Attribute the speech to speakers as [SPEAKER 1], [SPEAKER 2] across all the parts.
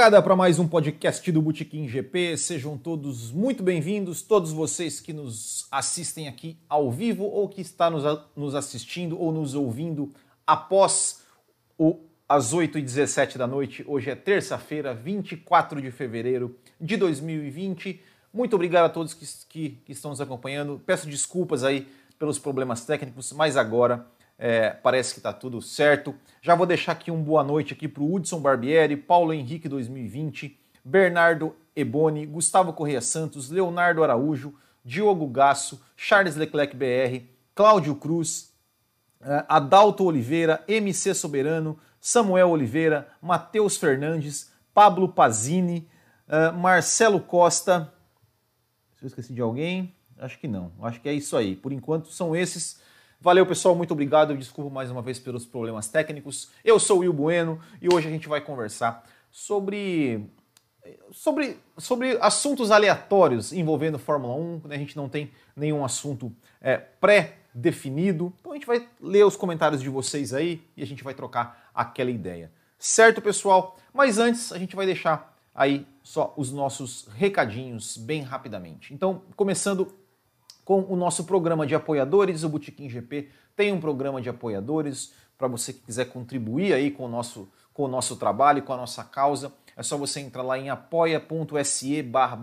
[SPEAKER 1] Largada para mais um podcast do Botequim GP. Sejam todos muito bem-vindos, todos vocês que nos assistem aqui ao vivo ou que está nos, nos assistindo ou nos ouvindo após o, as 8h17 da noite. Hoje é terça-feira, 24 de fevereiro de 2020. Muito obrigado a todos que, que, que estão nos acompanhando. Peço desculpas aí pelos problemas técnicos, mas agora é, parece que está tudo certo. Já vou deixar aqui um boa noite aqui para o Hudson Barbieri, Paulo Henrique 2020, Bernardo Eboni, Gustavo Correia Santos, Leonardo Araújo, Diogo Gasso, Charles Leclerc BR, Cláudio Cruz, é, Adalto Oliveira, MC Soberano, Samuel Oliveira, Matheus Fernandes, Pablo Pazini, é, Marcelo Costa. Se eu esqueci de alguém, acho que não. Acho que é isso aí. Por enquanto são esses Valeu, pessoal, muito obrigado. Desculpa mais uma vez pelos problemas técnicos. Eu sou o Will Bueno e hoje a gente vai conversar sobre sobre, sobre assuntos aleatórios envolvendo Fórmula 1. Né? A gente não tem nenhum assunto é, pré-definido. Então a gente vai ler os comentários de vocês aí e a gente vai trocar aquela ideia. Certo, pessoal? Mas antes a gente vai deixar aí só os nossos recadinhos bem rapidamente. Então, começando com o nosso programa de apoiadores, o Botequim GP tem um programa de apoiadores para você que quiser contribuir aí com o nosso com o nosso trabalho, com a nossa causa. É só você entrar lá em apoia.se barra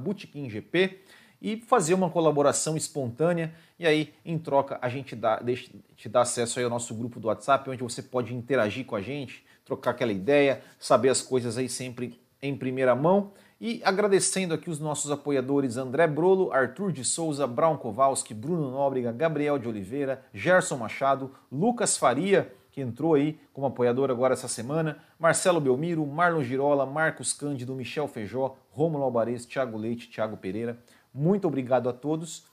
[SPEAKER 1] GP e fazer uma colaboração espontânea e aí em troca a gente dá, deixa, te dá acesso aí ao nosso grupo do WhatsApp onde você pode interagir com a gente, trocar aquela ideia, saber as coisas aí sempre em primeira mão e agradecendo aqui os nossos apoiadores André Brolo, Arthur de Souza, Brown Kowalski, Bruno Nóbrega, Gabriel de Oliveira, Gerson Machado, Lucas Faria, que entrou aí como apoiador agora essa semana, Marcelo Belmiro, Marlon Girola, Marcos Cândido, Michel Feijó, Rômulo Alvarez, Thiago Leite, Thiago Pereira. Muito obrigado a todos.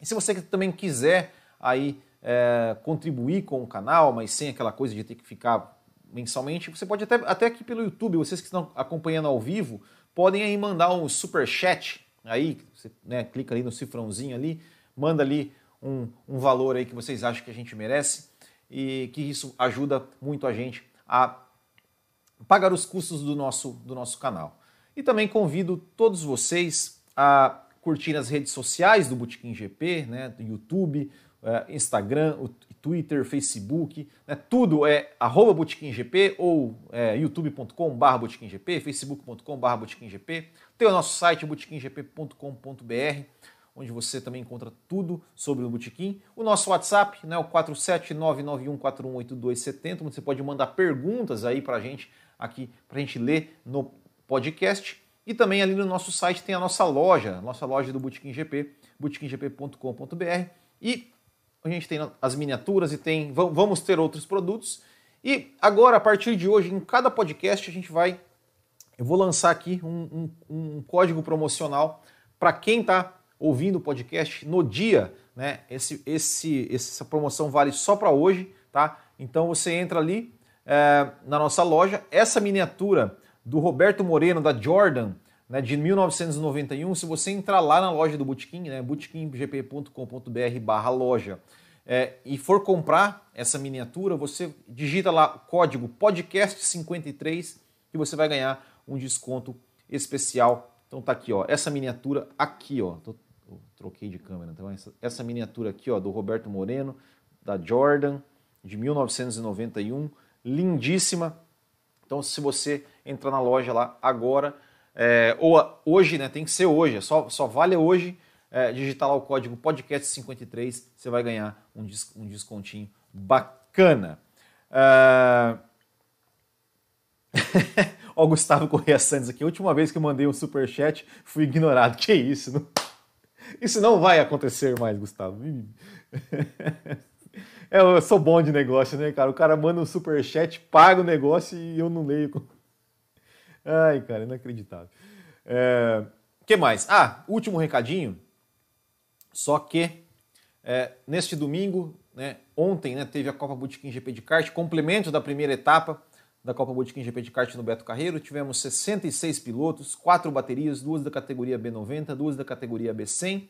[SPEAKER 1] E se você também quiser aí é, contribuir com o canal, mas sem aquela coisa de ter que ficar mensalmente, você pode até, até aqui pelo YouTube, vocês que estão acompanhando ao vivo, podem aí mandar um super chat aí, você né, clica ali no cifrãozinho ali, manda ali um, um valor aí que vocês acham que a gente merece e que isso ajuda muito a gente a pagar os custos do nosso, do nosso canal. E também convido todos vocês a curtir as redes sociais do Botequim GP, né, do YouTube, eh, Instagram, Twitter, Facebook, né, tudo é arroba botequimgp ou é, youtube.com barra botequimgp, facebook.com barra botequimgp. Tem o nosso site botequimgp.com.br, onde você também encontra tudo sobre o Botequim. O nosso WhatsApp, né, o 47991418270, onde você pode mandar perguntas aí para a gente aqui, para a gente ler no podcast. E também ali no nosso site tem a nossa loja, nossa loja do Botequim GP, botequimgp.com.br. E a gente tem as miniaturas e tem vamos ter outros produtos. E agora, a partir de hoje, em cada podcast, a gente vai. Eu vou lançar aqui um, um, um código promocional para quem está ouvindo o podcast no dia. Né? Esse, esse, essa promoção vale só para hoje, tá? Então você entra ali é, na nossa loja. Essa miniatura do Roberto Moreno, da Jordan, né, de 1991, se você entrar lá na loja do Bootkin, né, bootkinggp.com.br barra loja, é, e for comprar essa miniatura, você digita lá o código podcast53 e você vai ganhar um desconto especial. Então tá aqui, ó, essa miniatura aqui, ó, tô, troquei de câmera, então essa, essa miniatura aqui, ó, do Roberto Moreno, da Jordan, de 1991, lindíssima. Então se você entrar na loja lá agora, é, ou hoje, né? Tem que ser hoje, é só, só vale hoje. É, digitar lá o código podcast53, você vai ganhar um, des, um descontinho bacana. Uh... O Gustavo Correia Santos aqui. A última vez que eu mandei um super chat, fui ignorado. Que isso? Não... Isso não vai acontecer mais, Gustavo. É, eu sou bom de negócio, né, cara? O cara manda um super chat, paga o negócio e eu não leio. Ai, cara, inacreditável. É, que mais? Ah, último recadinho. Só que é, neste domingo, né, ontem, né, teve a Copa Botequim GP de kart, complemento da primeira etapa da Copa Botequim GP de kart no Beto Carreiro. Tivemos 66 pilotos, quatro baterias, duas da categoria B90, duas da categoria B100.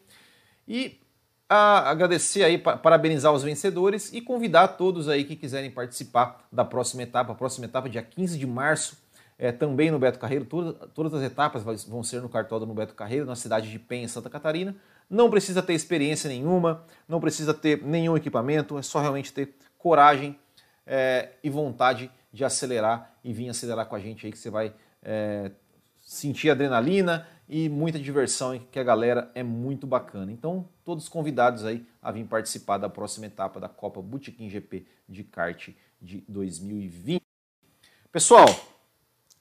[SPEAKER 1] E a agradecer aí, parabenizar os vencedores e convidar todos aí que quiserem participar da próxima etapa. A próxima etapa, dia 15 de março, é, também no Beto Carreiro. Todas, todas as etapas vão ser no cartódromo Beto Carreiro, na cidade de Penha, Santa Catarina. Não precisa ter experiência nenhuma, não precisa ter nenhum equipamento, é só realmente ter coragem é, e vontade de acelerar e vir acelerar com a gente aí que você vai é, sentir adrenalina e muita diversão, que a galera é muito bacana. Então, todos convidados aí a vir participar da próxima etapa da Copa Botequim GP de kart de 2020. Pessoal,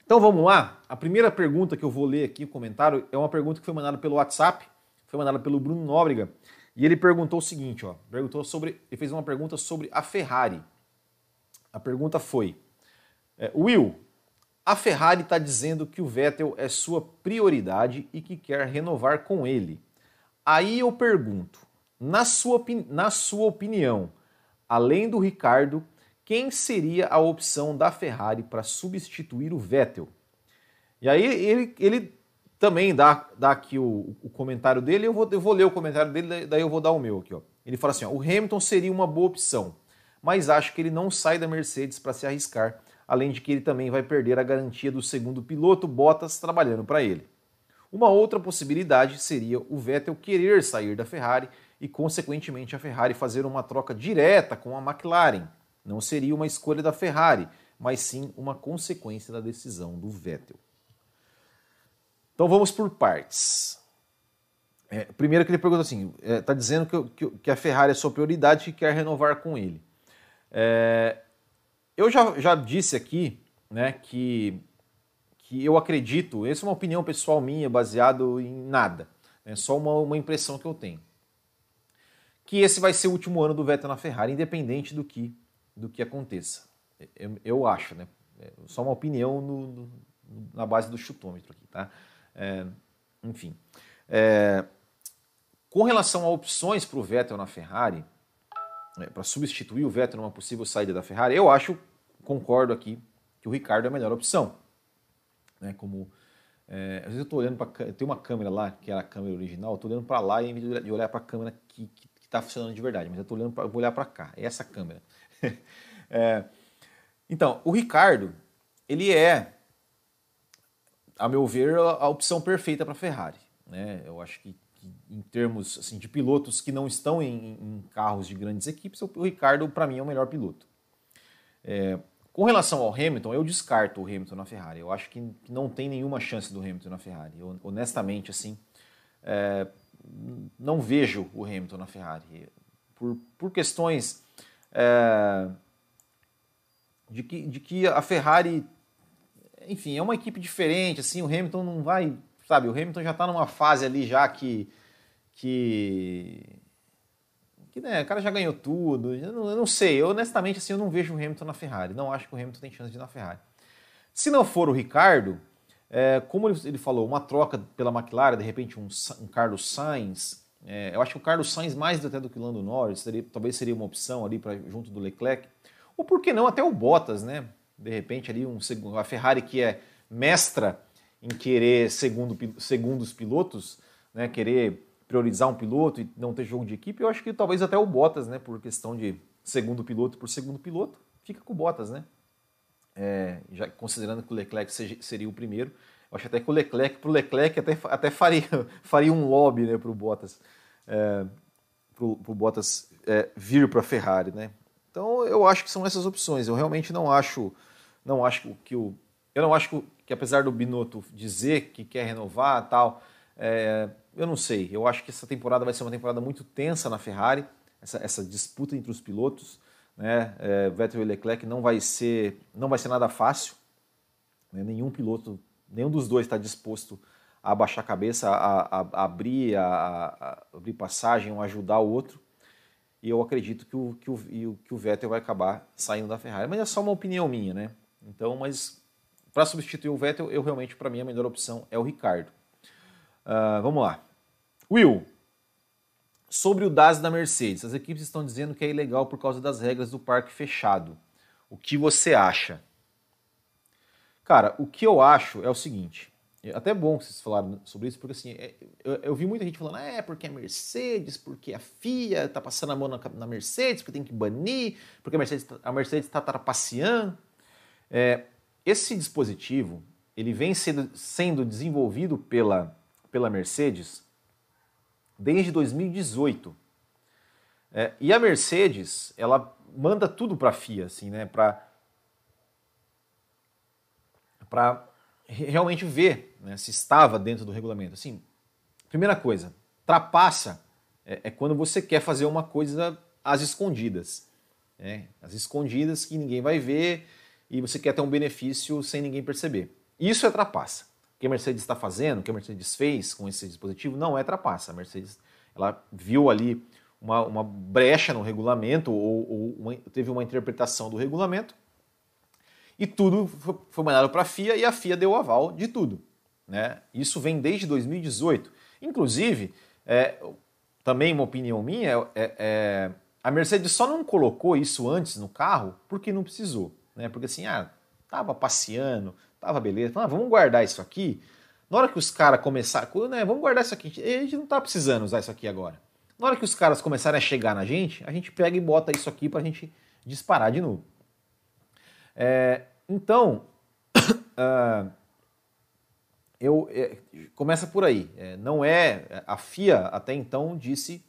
[SPEAKER 1] então vamos lá. A primeira pergunta que eu vou ler aqui, o comentário, é uma pergunta que foi mandada pelo WhatsApp, foi mandada pelo Bruno Nóbrega, e ele perguntou o seguinte, ó, perguntou sobre, ele fez uma pergunta sobre a Ferrari. A pergunta foi: é, Will, a Ferrari está dizendo que o Vettel é sua prioridade e que quer renovar com ele. Aí eu pergunto, na sua, na sua opinião, além do Ricardo, quem seria a opção da Ferrari para substituir o Vettel? E aí ele, ele também dá, dá aqui o, o comentário dele, eu vou, eu vou ler o comentário dele, daí eu vou dar o meu aqui. Ó. Ele fala assim: ó, o Hamilton seria uma boa opção mas acho que ele não sai da Mercedes para se arriscar, além de que ele também vai perder a garantia do segundo piloto Bottas trabalhando para ele. Uma outra possibilidade seria o Vettel querer sair da Ferrari e, consequentemente, a Ferrari fazer uma troca direta com a McLaren. Não seria uma escolha da Ferrari, mas sim uma consequência da decisão do Vettel. Então vamos por partes. É, primeiro que ele pergunta assim, está é, tá dizendo que, que, que, a Ferrari é sua prioridade e quer renovar com ele. É, eu já, já disse aqui né, que, que eu acredito, essa é uma opinião pessoal minha, baseado em nada, é né, só uma, uma impressão que eu tenho, que esse vai ser o último ano do Vettel na Ferrari, independente do que, do que aconteça. Eu, eu acho, né? É só uma opinião no, no, na base do chutômetro aqui, tá? É, enfim. É, com relação a opções para o Vettel na Ferrari, né, para substituir o Vettel numa possível saída da Ferrari, eu acho, concordo aqui, que o Ricardo é a melhor opção. Né, como é, às vezes eu estou olhando para tem uma câmera lá que era a câmera original, eu estou olhando para lá em vez de olhar para a câmera que está funcionando de verdade, mas eu estou olhando para vou olhar para cá, é essa câmera. é, então, o Ricardo, ele é, a meu ver, a opção perfeita para a Ferrari. Né? Eu acho que em termos assim, de pilotos que não estão em, em carros de grandes equipes, o Ricardo, para mim, é o melhor piloto. É, com relação ao Hamilton, eu descarto o Hamilton na Ferrari. Eu acho que não tem nenhuma chance do Hamilton na Ferrari. Eu, honestamente, assim, é, não vejo o Hamilton na Ferrari. Por, por questões é, de, que, de que a Ferrari, enfim, é uma equipe diferente. Assim, o Hamilton não vai sabe, o Hamilton já está numa fase ali já que que que né, o cara já ganhou tudo. Eu não, eu não, sei, eu, honestamente assim eu não vejo o Hamilton na Ferrari. Não acho que o Hamilton tem chance de ir na Ferrari. Se não for o Ricardo, é, como ele, falou, uma troca pela McLaren, de repente um, um Carlos Sainz, é, eu acho que o Carlos Sainz mais até do que o Lando Norris, seria, talvez seria uma opção ali para junto do Leclerc. Ou por que não até o Bottas, né? De repente ali um a Ferrari que é mestra em querer segundo, segundo os pilotos, né, querer priorizar um piloto e não ter jogo de equipe, eu acho que talvez até o Bottas, né, por questão de segundo piloto por segundo piloto, fica com o Bottas, né? É, já considerando que o Leclerc seria o primeiro, eu acho até que o Leclerc, para o Leclerc até, até faria, faria um lobby né, para o Bottas, é, para o Bottas é, vir para a Ferrari, né? Então eu acho que são essas opções. Eu realmente não acho, não acho que o, eu não acho que que apesar do Binotto dizer que quer renovar tal, é, eu não sei. Eu acho que essa temporada vai ser uma temporada muito tensa na Ferrari, essa, essa disputa entre os pilotos, né? É, Vettel e Leclerc não vai ser, não vai ser nada fácil. Né? Nenhum piloto, nenhum dos dois está disposto a abaixar a cabeça, a, a, a abrir, a, a, abrir passagem, ou ajudar o outro. E eu acredito que o, que, o, que o Vettel vai acabar saindo da Ferrari. Mas é só uma opinião minha, né? Então, mas para substituir o Vettel, eu realmente, para mim, a melhor opção é o Ricardo. Uh, vamos lá. Will, sobre o DAS da Mercedes, as equipes estão dizendo que é ilegal por causa das regras do parque fechado. O que você acha? Cara, o que eu acho é o seguinte. É até bom que vocês falaram sobre isso, porque assim, é, eu, eu, vi muita gente falando, ah, é porque é Mercedes, porque a FIA tá passando a mão na, na Mercedes, porque tem que banir, porque a Mercedes, a Mercedes está trapaceando. É, esse dispositivo ele vem sendo, sendo desenvolvido pela, pela Mercedes desde 2018. É, e a Mercedes, ela manda tudo para a FIA, assim, né, para para realmente ver né, se estava dentro do regulamento. Assim, primeira coisa, trapaça é, é quando você quer fazer uma coisa às escondidas. Né? Às escondidas que ninguém vai ver e você quer ter um benefício sem ninguém perceber. Isso é trapaça. O que a Mercedes está fazendo, o que a Mercedes fez com esse dispositivo, não é trapaça. A Mercedes ela viu ali uma, uma brecha no regulamento ou, ou uma, teve uma interpretação do regulamento e tudo foi mandado para a FIA e a FIA deu o aval de tudo. Né? Isso vem desde 2018. Inclusive, é, também uma opinião minha, é, é, a Mercedes só não colocou isso antes no carro porque não precisou. Né? Porque assim, ah, tava passeando, tava beleza, ah, vamos guardar isso aqui. Na hora que os caras começarem, né, vamos guardar isso aqui, a gente não tá precisando usar isso aqui agora. Na hora que os caras começarem a chegar na gente, a gente pega e bota isso aqui para a gente disparar de novo. É, então, uh, eu, é, começa por aí. É, não é a FIA até então disse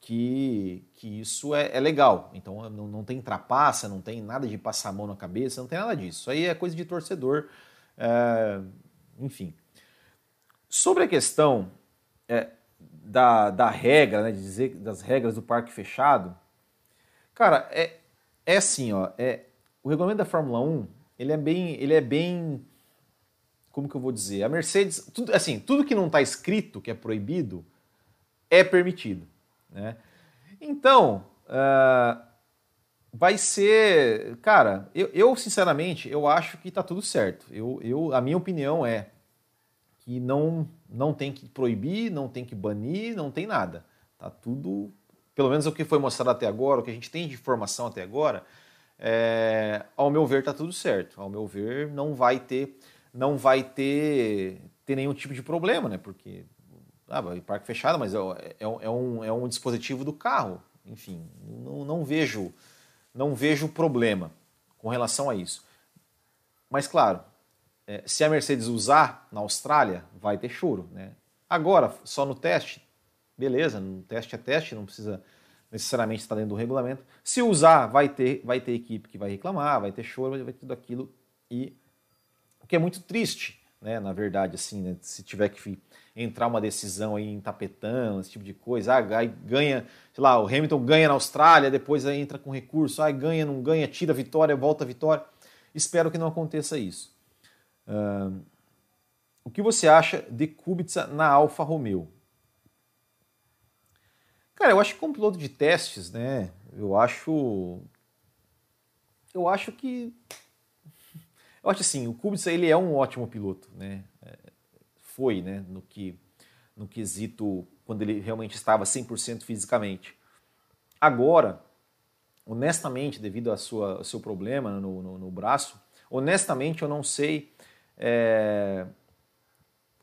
[SPEAKER 1] que, que isso é, é legal. Então não, não, tem trapaça, não tem nada de passar a mão na cabeça, não tem nada disso. Isso aí é coisa de torcedor. É, enfim. Sobre a questão é, da, da regra, né, de dizer das regras do parque fechado, cara, é, é assim, ó, é, o regulamento da Fórmula 1, ele é bem, ele é bem, como que eu vou dizer? A Mercedes, tudo, assim, tudo que não está escrito que é proibido é permitido, né? Então, uh, vai ser, cara, eu, eu, sinceramente, eu acho que está tudo certo. Eu, eu, a minha opinião é que não, não tem que proibir, não tem que banir, não tem nada. Tá tudo, pelo menos o que foi mostrado até agora, o que a gente tem de informação até agora, é, ao meu ver, está tudo certo. Ao meu ver, não vai ter, não vai ter, ter nenhum tipo de problema, né? Porque ah, parque fechado, mas é, é, é, um, é um dispositivo do carro. Enfim, não, não vejo não vejo problema com relação a isso. Mas claro, é, se a Mercedes usar na Austrália, vai ter choro, né? Agora, só no teste, beleza, no teste é teste, não precisa necessariamente está dentro do regulamento. Se usar, vai ter, vai ter equipe que vai reclamar, vai ter choro, vai ter tudo aquilo. E o que é muito triste, né? Na verdade, assim, né? se tiver que entrar uma decisão aí em tapetão, esse tipo de coisa, ah, ganha, sei lá, o Hamilton ganha na Austrália, depois aí entra com recurso, ah, ganha, não ganha, tira a vitória, volta a vitória. Espero que não aconteça isso. Uh, o que você acha de Kubica na Alfa Romeo? Cara, eu acho que como piloto de testes, né? Eu acho. Eu acho que. Eu acho assim, o Kubica ele é um ótimo piloto, né? É, foi, né? No que no quesito quando ele realmente estava 100% fisicamente. Agora, honestamente, devido a sua, ao seu problema no, no, no braço, honestamente eu não sei é,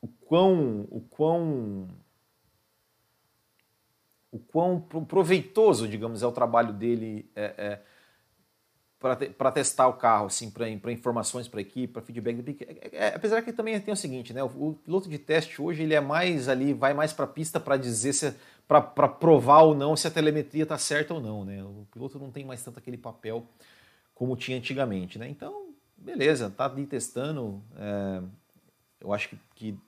[SPEAKER 1] o quão, o quão o quão proveitoso, digamos, é o trabalho dele é, é, para testar o carro, assim, para informações para a equipe, para feedback. É, é, apesar que também tem o seguinte, né? O, o, piloto de teste hoje ele é mais ali, vai mais para a pista para dizer se para provar ou não se a telemetria está certa ou não, né? O piloto não tem mais tanto aquele papel como tinha antigamente, né? Então, beleza, tá ali testando. É, eu acho que, que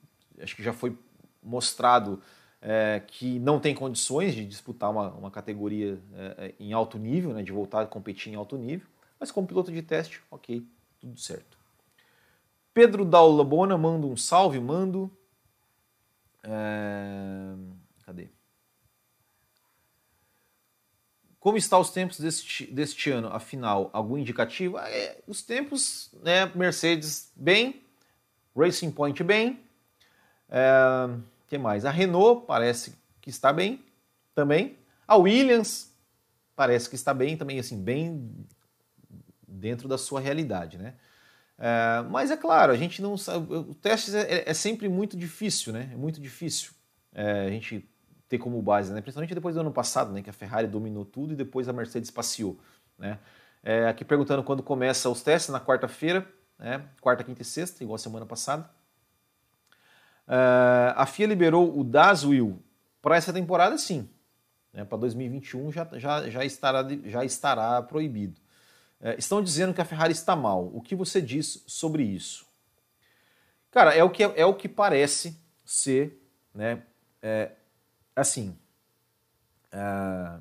[SPEAKER 1] acho que já foi mostrado é, que não tem condições de disputar uma, uma categoria é, é, em alto nível, né, de voltar a competir em alto nível, mas como piloto de teste, ok, tudo certo. Pedro Daulabona manda um salve, mando. É... Cadê? Como estão os tempos deste, deste ano? Afinal, algum indicativo? É, os tempos, né? Mercedes bem, Racing Point bem. É, que mais? A Renault parece que está bem também. A Williams parece que está bem também, assim, bem dentro da sua realidade, né? É, mas é claro, a gente não sabe. O teste é, é sempre muito difícil, né? É muito difícil é, a gente ter como base, né? Principalmente depois do ano passado, né? Que a Ferrari dominou tudo e depois a Mercedes passeou, né? É, aqui perguntando quando começa os testes, na quarta-feira. né? quarta, quinta e sexta, igual a semana passada. Uh, a FIA liberou o Das Will para essa temporada, sim. Né? Para 2021 já, já, já, estará, já estará proibido. Uh, estão dizendo que a Ferrari está mal. O que você diz sobre isso? Cara, é o que, é o que parece ser, né? É, assim, uh,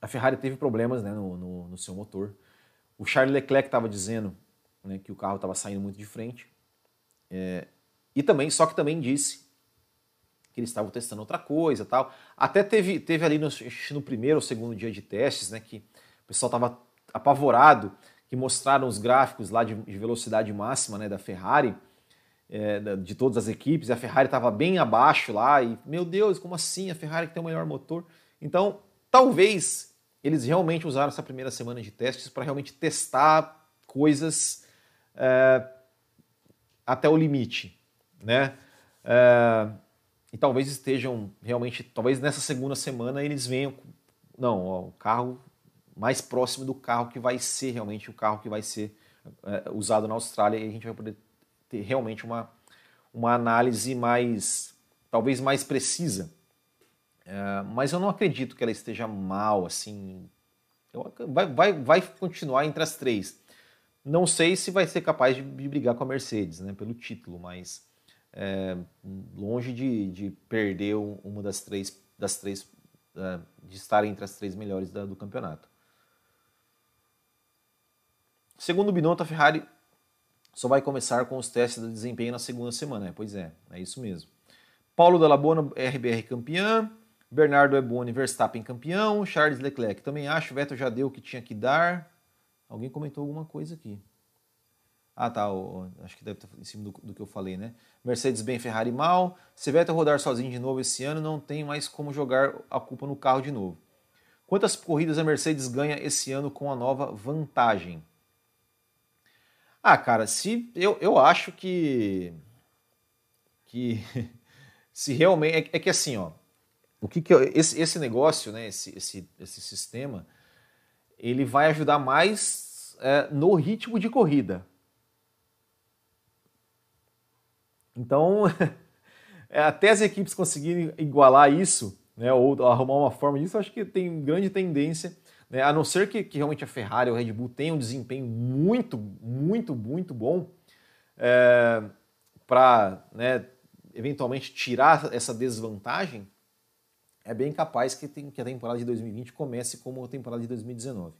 [SPEAKER 1] a Ferrari teve problemas né, no, no, no seu motor. O Charles Leclerc estava dizendo né, que o carro estava saindo muito de frente. É, e também, só que também disse que eles estavam testando outra coisa tal. Até teve, teve ali no, no primeiro ou segundo dia de testes, né, que o pessoal estava apavorado, que mostraram os gráficos lá de, de velocidade máxima né, da Ferrari, é, de todas as equipes, e a Ferrari estava bem abaixo lá, e meu Deus, como assim? A Ferrari que tem o melhor motor. Então, talvez eles realmente usaram essa primeira semana de testes para realmente testar coisas é, até o limite, né? É, e talvez estejam realmente, talvez nessa segunda semana eles venham, não, ó, o carro mais próximo do carro que vai ser realmente o carro que vai ser é, usado na Austrália e a gente vai poder ter realmente uma, uma análise mais, talvez mais precisa é, mas eu não acredito que ela esteja mal, assim. Eu, vai, vai, vai continuar entre as três. Não sei se vai ser capaz de, brigar com a Mercedes, né, pelo título, mas é, longe de, de perder uma das três, das três é, de estar entre as três melhores da, do campeonato. Segundo o Binotto, a Ferrari só vai começar com os testes de desempenho na segunda semana. É, pois é, é isso mesmo. Paulo Dallabona, RBR campeã. Bernardo Eboni, Verstappen campeão. Charles Leclerc também acho. Vettel já deu o que tinha que dar. Alguém comentou alguma coisa aqui. Ah, tá. acho que deve estar em cima do, do, que eu falei, né? Mercedes bem, Ferrari mal. Se Vettel rodar sozinho de novo esse ano, não tem mais como jogar a culpa no carro de novo. Quantas corridas a Mercedes ganha esse ano com a nova vantagem? Ah, cara, se eu, eu acho que que se realmente é, é que assim, ó, o que, que esse, esse negócio, né, esse, esse, esse sistema, ele vai ajudar mais é, no ritmo de corrida. Então, é, até as equipes conseguirem igualar isso, né, ou arrumar uma forma disso, acho que tem grande tendência, né, a não ser que, que realmente a Ferrari ou a Red Bull tenham um desempenho muito, muito, muito bom é, para né, eventualmente tirar essa desvantagem, é bem capaz que, tem, que a temporada de 2020 comece como a temporada de 2019.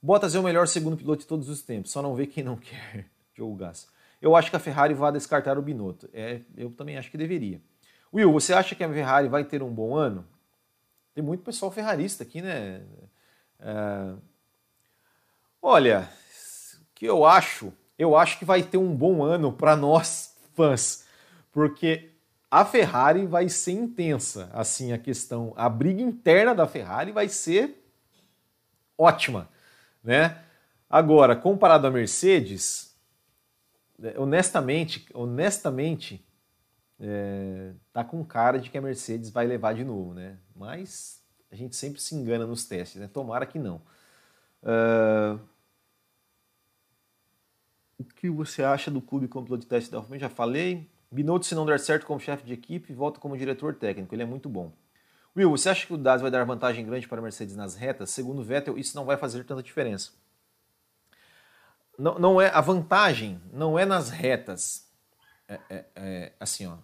[SPEAKER 1] Bottas é o melhor segundo piloto de todos os tempos, só não vê quem não quer, Joe Gas. Eu acho que a Ferrari vai descartar o Binotto. É, eu também acho que deveria. Will, você acha que a Ferrari vai ter um bom ano? Tem muito pessoal ferrarista aqui, né? É... Olha, que eu acho, eu acho que vai ter um bom ano para nós fãs, porque a Ferrari vai ser intensa. Assim, a questão, a briga interna da Ferrari vai ser ótima, né? Agora, comparado à Mercedes, honestamente, honestamente, é, tá com cara de que a Mercedes vai levar de novo, né? Mas a gente sempre se engana nos testes, né? Tomara que não. Uh, o que você acha do clube como piloto de teste da Alfa Já falei. Binotto, se não der certo como chefe de equipe, volta como diretor técnico. Ele é muito bom. Will, você acha que o Das vai dar vantagem grande para a Mercedes nas retas? Segundo Vettel, isso não vai fazer tanta diferença. Não, não é a vantagem não é nas retas. É, é, é, assim, ó.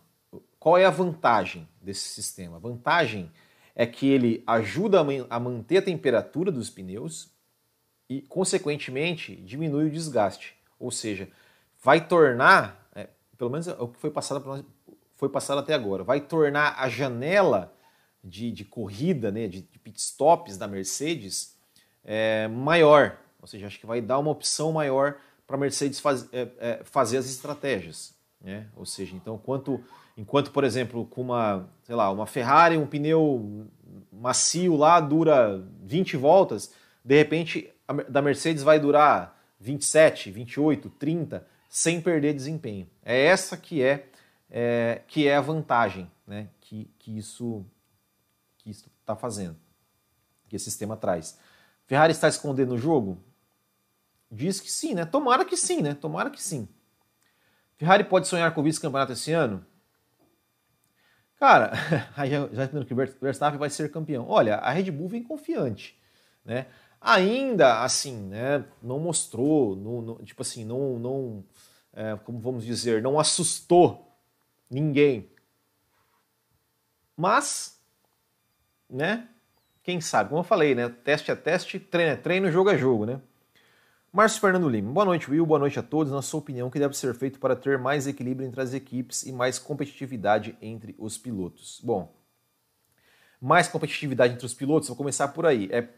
[SPEAKER 1] Qual é a vantagem desse sistema? A vantagem é que ele ajuda a manter a temperatura dos pneus e, consequentemente, diminui o desgaste. Ou seja, vai tornar pelo menos é o que foi passado, foi passado até agora, vai tornar a janela de, de corrida, né, de, de pit stops da Mercedes é, maior. Ou seja, acho que vai dar uma opção maior para a Mercedes faz, é, é, fazer as estratégias. Né? Ou seja, então, enquanto, enquanto, por exemplo, com uma, sei lá, uma Ferrari, um pneu macio lá dura 20 voltas, de repente a da Mercedes vai durar 27, 28, 30 sem perder desempenho. É essa que é, é que é a vantagem né, que, que isso que está fazendo, que esse sistema traz. Ferrari está escondendo o jogo? Diz que sim, né? Tomara que sim, né? Tomara que sim. Ferrari pode sonhar com o vice-campeonato esse ano? Cara, já entendendo que o Verstappen vai ser campeão. Olha, a Red Bull vem confiante, né? Ainda assim, né? Não mostrou, não, não, tipo assim, não, não é, como vamos dizer, não assustou ninguém. Mas, né? Quem sabe? Como eu falei, né? Teste é teste, treino é treino, jogo é jogo, né? Márcio Fernando Lima. Boa noite, Will. Boa noite a todos. Na sua opinião, o que deve ser feito para ter mais equilíbrio entre as equipes e mais competitividade entre os pilotos? Bom, mais competitividade entre os pilotos, vou começar por aí. É,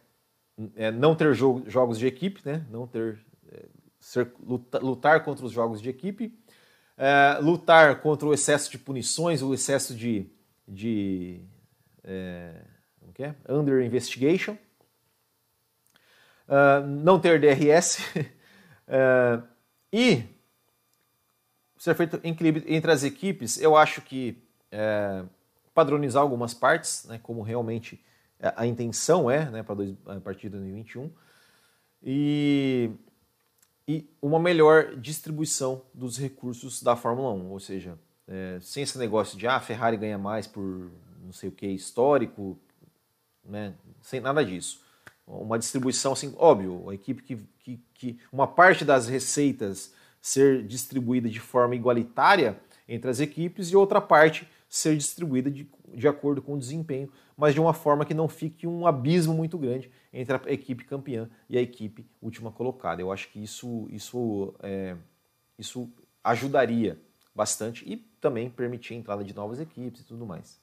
[SPEAKER 1] é não ter jogo, jogos de equipe, né? Não ter. É, ser, lutar, lutar, contra os jogos de equipe. É, lutar contra o excesso de punições, o excesso de. de é, como que é? Under investigation uh, não ter DRS uh, e ser feito entre as equipes, eu acho que uh, padronizar algumas partes, né, como realmente a intenção é né, para a partir de 2021, e, e uma melhor distribuição dos recursos da Fórmula 1, ou seja, é, sem esse negócio de ah, Ferrari ganha mais por não sei o que histórico, né, sem nada disso uma distribuição assim, óbvio, a equipe que, que, que uma parte das receitas ser distribuída de forma igualitária entre as equipes e outra parte ser distribuída de, de acordo com o desempenho, mas de uma forma que não fique um abismo muito grande entre a equipe campeã e a equipe última colocada. Eu acho que isso, isso, é, isso ajudaria bastante e também permitir a entrada de novas equipes e tudo mais.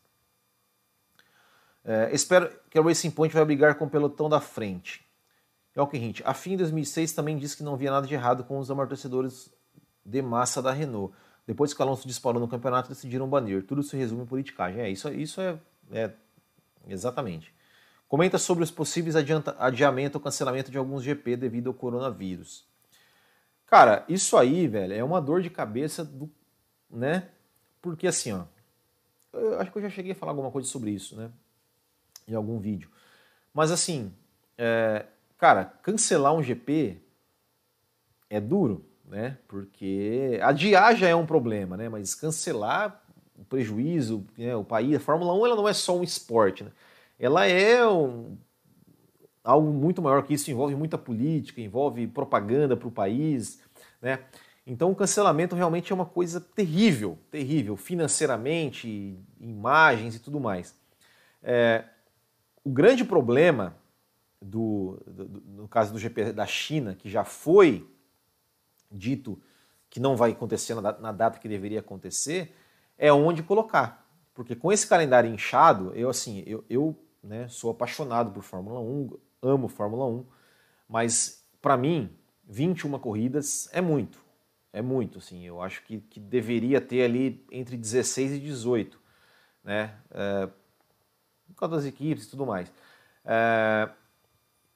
[SPEAKER 1] É, espero que a Racing Point vai brigar com o pelotão da frente. É o que Hint. A FIM em 2006 também disse que não havia nada de errado com os amortecedores de massa da Renault. Depois que o Alonso disparou no campeonato, decidiram banir. Tudo se resume em politicagem. É, isso, isso é, é exatamente. Comenta sobre os possíveis adianta, adiamento ou cancelamento de alguns GP devido ao coronavírus. Cara, isso aí, velho, é uma dor de cabeça do, né? Porque assim, ó, eu acho que eu já cheguei a falar alguma coisa sobre isso, né? Em algum vídeo. Mas assim, é, cara, cancelar um GP é duro, né? Porque adiar já é um problema, né? Mas cancelar o prejuízo, né? o país, a Fórmula 1 ela não é só um esporte, né? Ela é um, algo muito maior que isso, envolve muita política, envolve propaganda para o país, né? Então o cancelamento realmente é uma coisa terrível, terrível, financeiramente, imagens e tudo mais. É, o grande problema do, do, no caso do GP da China, que já foi dito que não vai acontecer na data, na data que deveria acontecer, é onde colocar. Porque com esse calendário inchado, eu assim, eu, eu né, sou apaixonado por Fórmula 1, amo Fórmula 1, mas para mim, 21 corridas é muito. É muito, assim. Eu acho que, que deveria ter ali entre 16 e 18. Né? É, por causa das equipes e tudo mais. É,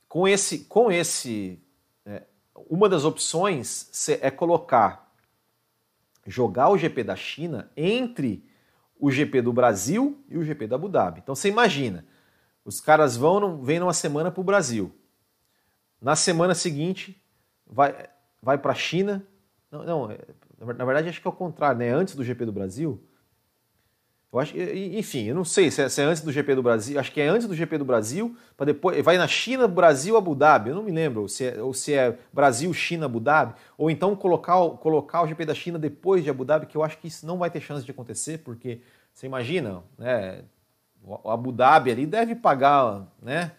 [SPEAKER 1] com esse, com esse é, uma das opções é colocar, jogar o GP da China entre o GP do Brasil e o GP da Abu Dhabi. Então você imagina, os caras vão, vêm numa semana para o Brasil. Na semana seguinte, vai, vai para a China. Não, não, é, na verdade acho que é o contrário, né? Antes do GP do Brasil, eu acho, enfim, eu não sei se é, se é, antes do GP do Brasil, acho que é antes do GP do Brasil, para depois vai na China, Brasil, Abu Dhabi. Eu não me lembro se é, ou se é Brasil, China, Abu Dhabi, ou então colocar, colocar o GP da China depois de Abu Dhabi, que eu acho que isso não vai ter chance de acontecer, porque você imagina, né, o Abu Dhabi ali deve pagar, né,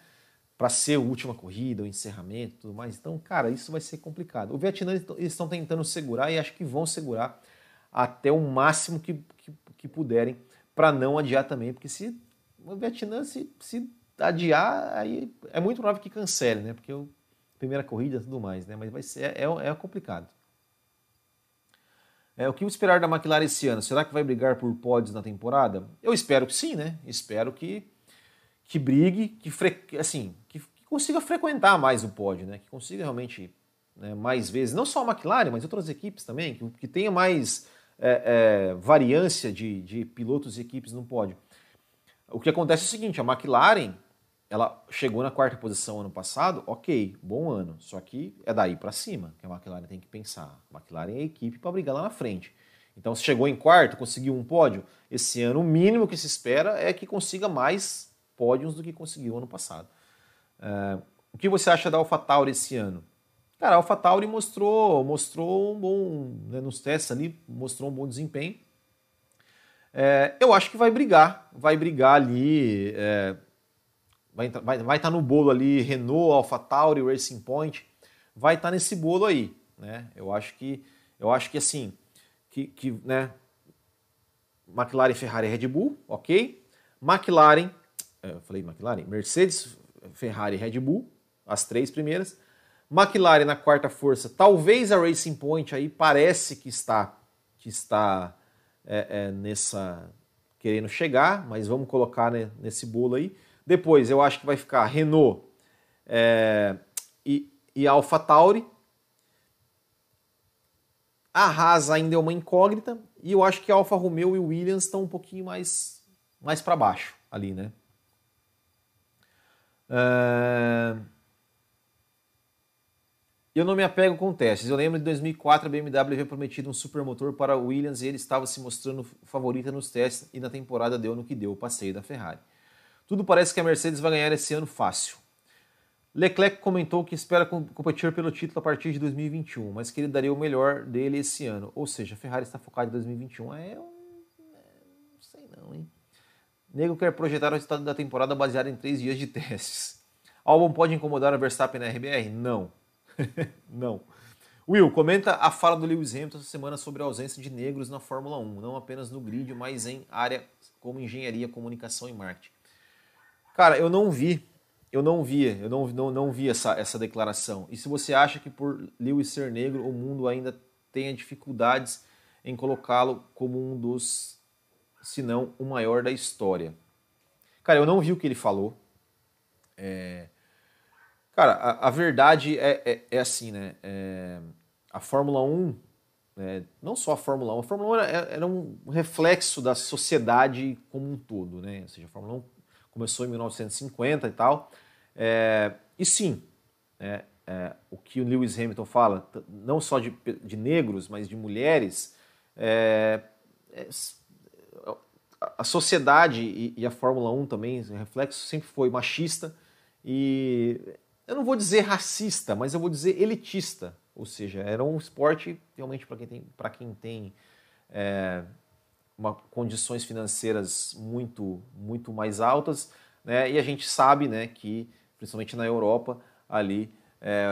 [SPEAKER 1] para ser a última corrida, o encerramento, tudo mais. Então, cara, isso vai ser complicado. O Vietnã eles estão tentando segurar e acho que vão segurar até o máximo que, que, que puderem para não adiar também, porque se o Vietnã se, se adiar, aí é muito provável que cancele, né? Porque a primeira corrida e tudo mais, né? Mas vai ser, é, é complicado. É, o que esperar da McLaren esse ano? Será que vai brigar por pódios na temporada? Eu espero que sim, né? Espero que, que brigue, que, fre... assim, que, que consiga frequentar mais o pódio, né? Que consiga realmente né, mais vezes, não só a McLaren, mas outras equipes também, que, que tenha mais é, é, variância de, de pilotos e equipes no pódio. O que acontece é o seguinte: a McLaren ela chegou na quarta posição ano passado, ok, bom ano. Só que é daí para cima que a McLaren tem que pensar. A McLaren é a equipe para brigar lá na frente. Então, se chegou em quarto, conseguiu um pódio, esse ano o mínimo que se espera é que consiga mais pódios do que conseguiu ano passado. É, o que você acha da AlphaTauri esse ano? Cara, a AlphaTauri mostrou, mostrou um bom, né, nos testes ali, mostrou um bom desempenho. É, eu acho que vai brigar, vai brigar ali, é, vai, vai, vai estar tá no bolo ali Renault, AlphaTauri, Racing Point, vai estar tá nesse bolo aí, né? Eu acho que, eu acho que assim, que, que né, McLaren, Ferrari, Red Bull, ok? McLaren, é, eu falei McLaren, Mercedes, Ferrari, Red Bull, as três primeiras. McLaren na quarta força, talvez a Racing Point aí parece que está que está é, é, nessa querendo chegar, mas vamos colocar né, nesse bolo aí. Depois eu acho que vai ficar Renault é, e, e Alpha Tauri. A Haas ainda é uma incógnita e eu acho que a Alfa Romeo e Williams estão um pouquinho mais, mais para baixo ali, né? Uh... Eu não me apego com testes. Eu lembro de 2004 a BMW havia prometido um supermotor para o Williams e ele estava se mostrando favorita nos testes e na temporada deu no que deu o passeio da Ferrari. Tudo parece que a Mercedes vai ganhar esse ano fácil. Leclerc comentou que espera competir pelo título a partir de 2021, mas que ele daria o melhor dele esse ano. Ou seja, a Ferrari está focada em 2021. É um. É, não sei não, hein? Nego quer projetar o resultado da temporada baseado em três dias de testes. Albon pode incomodar a Verstappen na RBR? Não. não. Will, comenta a fala do Lewis Hamilton essa semana sobre a ausência de negros na Fórmula 1, não apenas no grid, mas em área como engenharia, comunicação e marketing. Cara, eu não vi, eu não via, eu não, não, não vi essa, essa declaração. E se você acha que por Lewis ser negro o mundo ainda tenha dificuldades em colocá-lo como um dos, se não o maior da história? Cara, eu não vi o que ele falou. É, Cara, a, a verdade é, é, é, assim, né? É, a Fórmula 1, é, não só a Fórmula 1, a Fórmula 1 era, era, um reflexo da sociedade como um todo, né? Ou seja, a Fórmula 1 começou em 1950 e tal. É, e sim, é, é, o que o Lewis Hamilton fala, não só de, de negros, mas de mulheres, é, a sociedade e, e, a Fórmula 1 também, o reflexo sempre foi machista e eu não vou dizer racista, mas eu vou dizer elitista. Ou seja, era um esporte realmente para quem tem, pra quem tem é, uma, condições financeiras muito, muito mais altas. Né? E a gente sabe né, que, principalmente na Europa, ali é,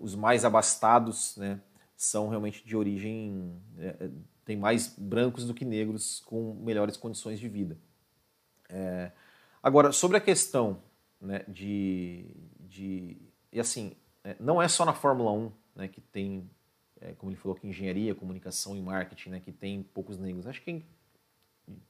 [SPEAKER 1] os mais abastados né, são realmente de origem. É, tem mais brancos do que negros com melhores condições de vida. É, agora, sobre a questão né, de, de. E assim, é, não é só na Fórmula 1 né, que tem, é, como ele falou, que engenharia, comunicação e marketing, né, que tem poucos negros. Acho que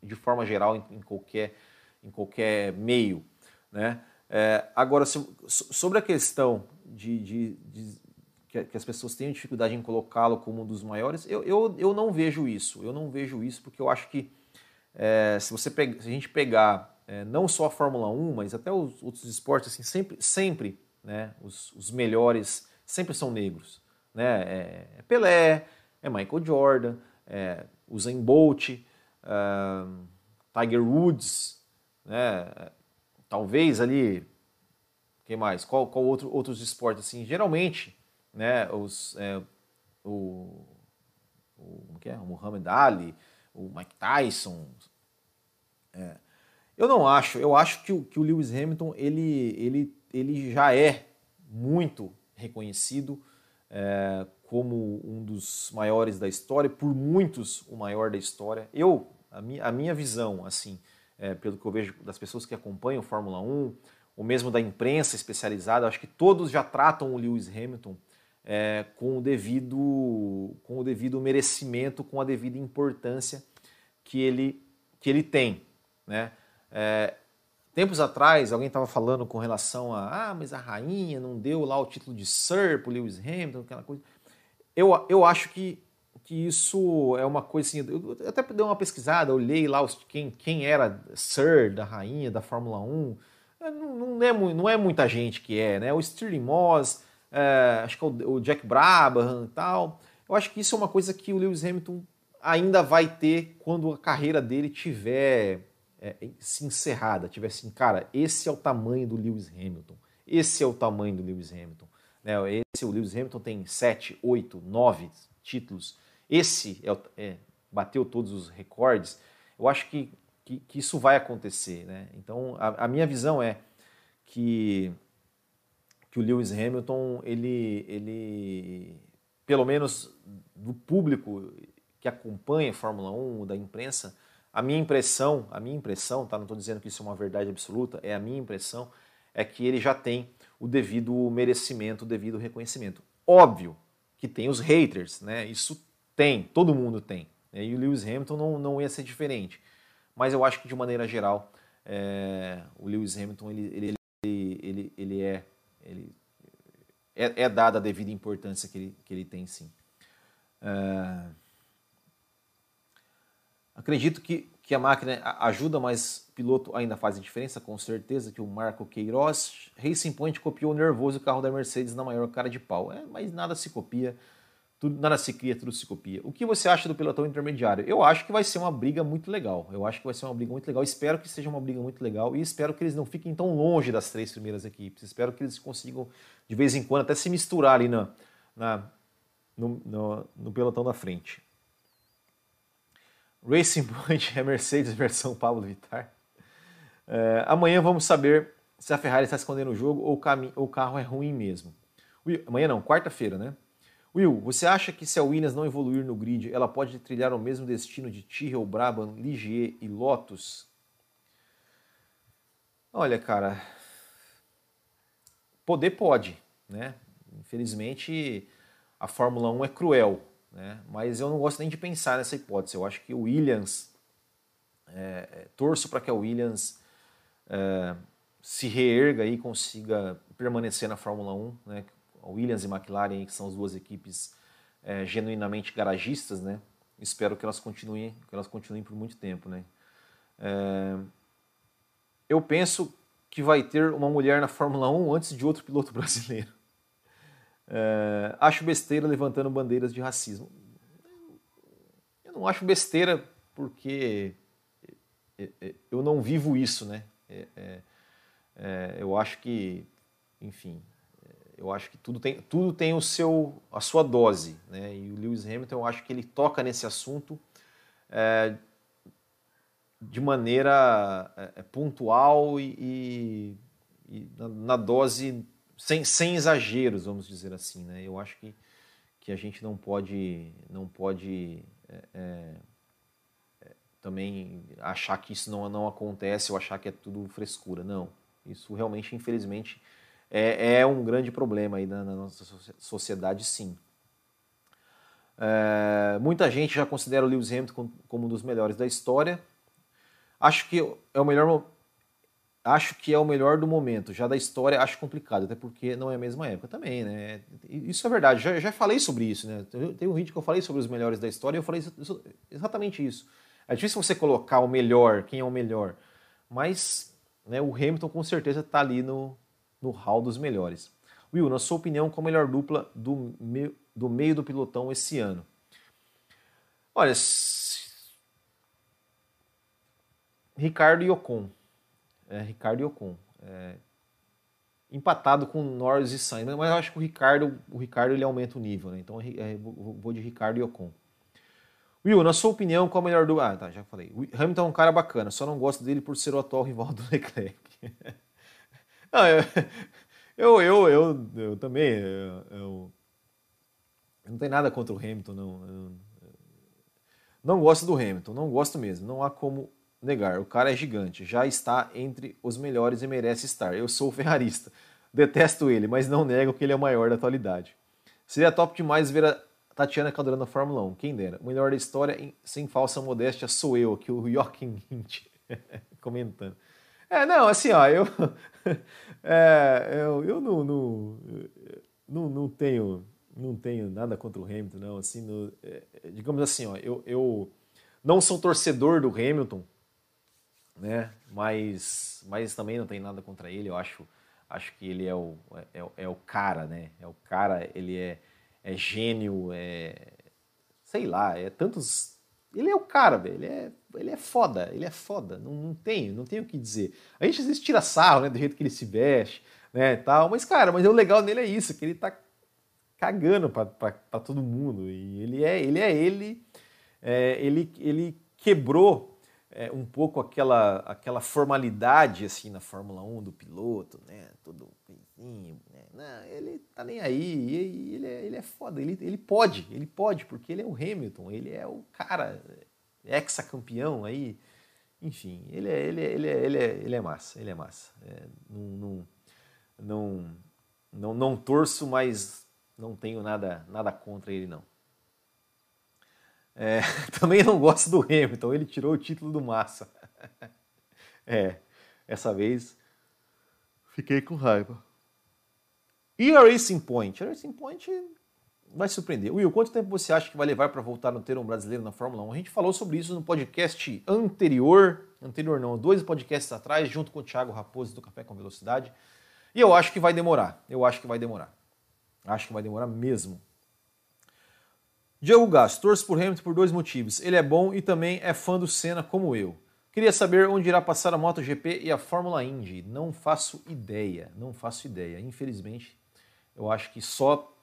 [SPEAKER 1] de forma geral, em, qualquer, em qualquer meio. Né? É, agora, sobre a questão de, de, de que, as pessoas tenham dificuldade em colocá-lo como um dos maiores, eu, eu, eu não vejo isso. Eu não vejo isso porque eu acho que é, se, você pega, se a gente pegar é, não só a Fórmula 1, mas até os outros esportes, assim, sempre, sempre né, os, os melhores sempre são negros. Né? É, é Pelé, é Michael Jordan, é Usain Bolt, uh, Tiger Woods, né? talvez ali, quem mais? Qual, qual outro, outros esportes assim? Geralmente, né, os, é, o, o, como que é? o Muhammad Ali, o Mike Tyson, é, eu não acho. Eu acho que o, que o Lewis Hamilton ele, ele, ele já é muito reconhecido é, como um dos maiores da história, por muitos o maior da história. Eu, a minha, a minha visão, assim, é, pelo que eu vejo das pessoas que acompanham Fórmula 1, ou mesmo da imprensa especializada, acho que todos já tratam o Lewis Hamilton é, com, o devido, com o devido merecimento, com a devida importância que ele, que ele tem. Né? É, tempos atrás, alguém estava falando com relação a, ah, mas a rainha não deu lá o título de Sir para Lewis Hamilton, aquela coisa. Eu, eu acho que, que isso é uma coisa assim. Eu até dei uma pesquisada, olhei lá os, quem, quem era Sir da rainha da Fórmula 1. não, é, não é muita gente que é, né? O Stirling Moss, é, acho que é o, Jack Brabham e tal. Eu acho que isso é uma coisa que o Lewis Hamilton ainda vai ter quando a carreira dele tiver é, se encerrada, tiver assim, cara, esse é o tamanho do Lewis Hamilton. Esse é o tamanho do Lewis Hamilton. Né? Esse, o Lewis Hamilton tem 7, 8, 9 títulos. Esse é, é, bateu todos os recordes. Eu acho que, que, que isso vai acontecer. Né? Então, a, a, minha visão é que, que o Lewis Hamilton, ele, ele, pelo menos do público que acompanha a Fórmula 1, da imprensa, a minha impressão, a minha impressão, tá? não estou dizendo que isso é uma verdade absoluta, é a minha impressão, é que ele já tem o devido merecimento, o devido reconhecimento. Óbvio que tem os haters, né? Isso tem, todo mundo tem. Né? E o Lewis Hamilton não, não ia ser diferente. Mas eu acho que de maneira geral, é, o Lewis Hamilton ele, ele, ele, ele, é, ele é, é dada a devida importância que ele, que ele tem sim. É, acredito que que a máquina ajuda, mas piloto ainda faz diferença, com certeza que o Marco Queiroz, Racing Point copiou o nervoso carro da Mercedes na maior cara de pau. É, mas nada se copia, tudo, nada se cria, tudo se copia. O que você acha do pelotão intermediário? Eu acho que vai ser uma briga muito legal. Eu acho que vai ser uma briga muito legal. Espero que seja uma briga muito legal e espero que eles não fiquem tão longe das três primeiras equipes. Espero que eles consigam, de vez em quando, até se misturar ali na, na no, no, no pelotão da frente. Racing Point é Mercedes versão Pablo Vittar. É, amanhã vamos saber se a Ferrari está escondendo o jogo ou o, carro é ruim mesmo. Will, amanhã não, quarta-feira, né? Will, você acha que se a Williams não evoluir no grid, ela pode trilhar o mesmo destino de Tyrrell, Brabham, Ligier e Lotus? Olha, cara, poder pode, né? Infelizmente, a Fórmula 1 é cruel, né? Mas eu não gosto nem de pensar nessa hipótese. Eu acho que o Williams, é, é torço para que a Williams é, se reerga e consiga permanecer na Fórmula 1. Né? Williams e McLaren, que são as duas equipes é, genuinamente garagistas, né? espero que elas continuem, que elas continuem por muito tempo. Né? É, eu penso que vai ter uma mulher na Fórmula 1 antes de outro piloto brasileiro. É, acho besteira levantando bandeiras de racismo. Eu não acho besteira porque eu não vivo isso, né? É, é, é, eu acho que, enfim, eu acho que tudo tem, tudo tem o seu, a sua dose, né? E o Lewis Hamilton, eu acho que ele toca nesse assunto é, de maneira é, pontual e, e, e na, na, dose sem, sem exageros, vamos dizer assim. Né? Eu acho que, que a gente não pode, não pode é, é, é, também achar que isso não, não acontece ou achar que é tudo frescura. Não. Isso realmente, infelizmente, é, é um grande problema aí na, na nossa sociedade, sim. É, muita gente já considera o Lewis Hamilton como um dos melhores da história. Acho que é o melhor acho que é o melhor do momento. Já da história, acho complicado, até porque não é a mesma época também, né? Isso é verdade, já, já falei sobre isso, né? Tem um vídeo que eu falei sobre os melhores da história e eu falei exatamente isso. É difícil você colocar o melhor, quem é o melhor, mas né, o Hamilton com certeza está ali no, no hall dos melhores. Will, na sua opinião, qual a melhor dupla do, me, do meio do pilotão esse ano? Olha, Ricardo e Ocon é, Ricardo e Ocon. É, empatado com Norris e Sainz, mas eu acho que o Ricardo, o Ricardo ele aumenta o nível, né? Então é, vou de Ricardo e Ocon. Will, na sua opinião, qual é o melhor do. Ah, tá, já falei. O Hamilton é um cara bacana, só não gosto dele por ser o atual rival do Leclerc. não, eu, eu, eu, eu, eu também. Eu, eu, não tenho nada contra o Hamilton, não. Eu, não gosto do Hamilton, não gosto mesmo. Não há como negar. O cara é gigante, já está entre os melhores e merece estar. Eu sou ferrarista. Detesto ele, mas não nego que ele é o maior da atualidade. Seria top demais ver a Tatiana Caldeirão na Fórmula 1, quem dera. O melhor da história, sem falsa modéstia, sou eu, aqui o Joachim Hint comentando. É, não, assim, ó, eu, é, eu, eu não, não, não, não, tenho, não tenho nada contra o Hamilton, não, assim, no, é, digamos assim, ó, eu, eu não sou torcedor do Hamilton, né? Mas, mas também não tem nada contra ele. Eu acho, acho que ele é o, é, é o cara, né? É o cara, ele é, é gênio, é sei lá, é tantos. Ele é o cara, velho. Ele é, ele é foda, ele é foda. Não, não não tem o que dizer. A gente às vezes tira sarro, né? Do jeito que ele se veste, né? Tal. Mas, cara, mas o legal nele é isso, que ele tá cagando pra todo mundo. E ele é ele. É ele, é, ele, ele quebrou é, um pouco aquela, aquela formalidade assim na Fórmula 1 do piloto, né? Todo né? Não, ele tá nem aí, ele é, ele é foda, ele, ele pode, ele pode, porque ele é o Hamilton, ele é o cara, ex-campeão aí, enfim, ele é, ele, é, ele, é, ele, é, ele é massa, ele é massa. É, não, não, não, não, não torço, mas não tenho nada, nada contra ele não. É, também não gosto do Hamilton, ele tirou o título do Massa. é, essa vez fiquei com raiva. E a Racing Point? A Racing Point vai surpreender. Will, quanto tempo você acha que vai levar para voltar no ter um brasileiro na Fórmula 1? A gente falou sobre isso no podcast anterior, anterior não, dois podcasts atrás, junto com o Thiago Raposo do Café com Velocidade. E eu acho que vai demorar. Eu acho que vai demorar. Acho que vai demorar mesmo. Diogo Gasto, torço por Hamilton por dois motivos. Ele é bom e também é fã do Senna como eu. Queria saber onde irá passar a MotoGP e a Fórmula Indy. Não faço ideia, não faço ideia. Infelizmente, eu acho que só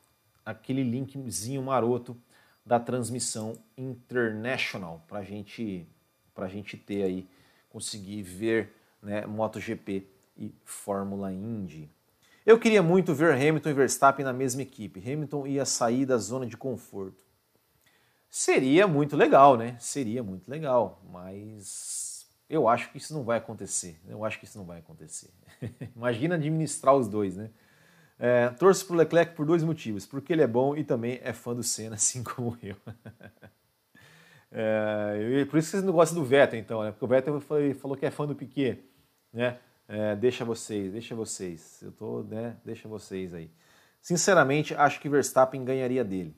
[SPEAKER 1] aquele linkzinho maroto da transmissão international para gente, a gente ter aí, conseguir ver né, MotoGP e Fórmula Indy. Eu queria muito ver Hamilton e Verstappen na mesma equipe. Hamilton ia sair da zona de conforto. Seria muito legal, né? Seria muito legal, mas eu acho que isso não vai acontecer. Eu acho que isso não vai acontecer. Imagina administrar os dois, né? É, torço pro Leclerc por dois motivos. Porque ele é bom e também é fã do Senna, assim como eu. é, por isso que vocês não gostam do Vettel, então, né? Porque o Vettel falou que é fã do Piquet, né? É, deixa vocês, deixa vocês. Eu tô, né? Deixa vocês aí. Sinceramente, acho que Verstappen ganharia dele.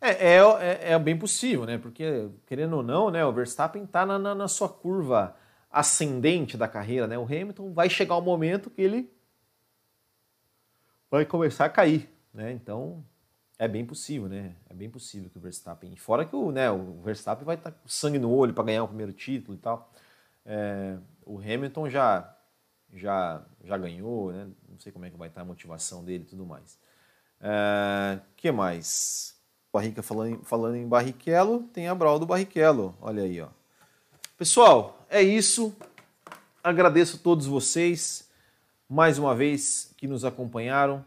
[SPEAKER 1] É, é, é, é, bem possível, né? Porque, querendo ou não, né, o Verstappen está na, na, na, sua curva ascendente da carreira, né? O Hamilton vai chegar um momento que ele vai começar a cair, né? Então, é bem possível, né? É bem possível que o Verstappen... Fora que o, né, o Verstappen vai estar tá com sangue no olho para ganhar o primeiro título e tal. É, o Hamilton já, já, já ganhou, né? Não sei como é que vai estar tá a motivação dele e tudo mais. É, que mais? Barrica falando em, falando em Barrichello, tem a Brawl do Barrichello. Olha aí, ó. Pessoal, é isso. Agradeço a todos vocês mais uma vez que nos acompanharam.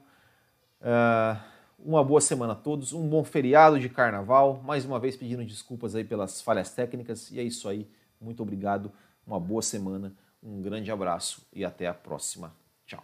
[SPEAKER 1] Uh, uma boa semana a todos, um bom feriado de carnaval. Mais uma vez pedindo desculpas aí pelas falhas técnicas. E é isso aí. Muito obrigado. Uma boa semana, um grande abraço e até a próxima. Tchau.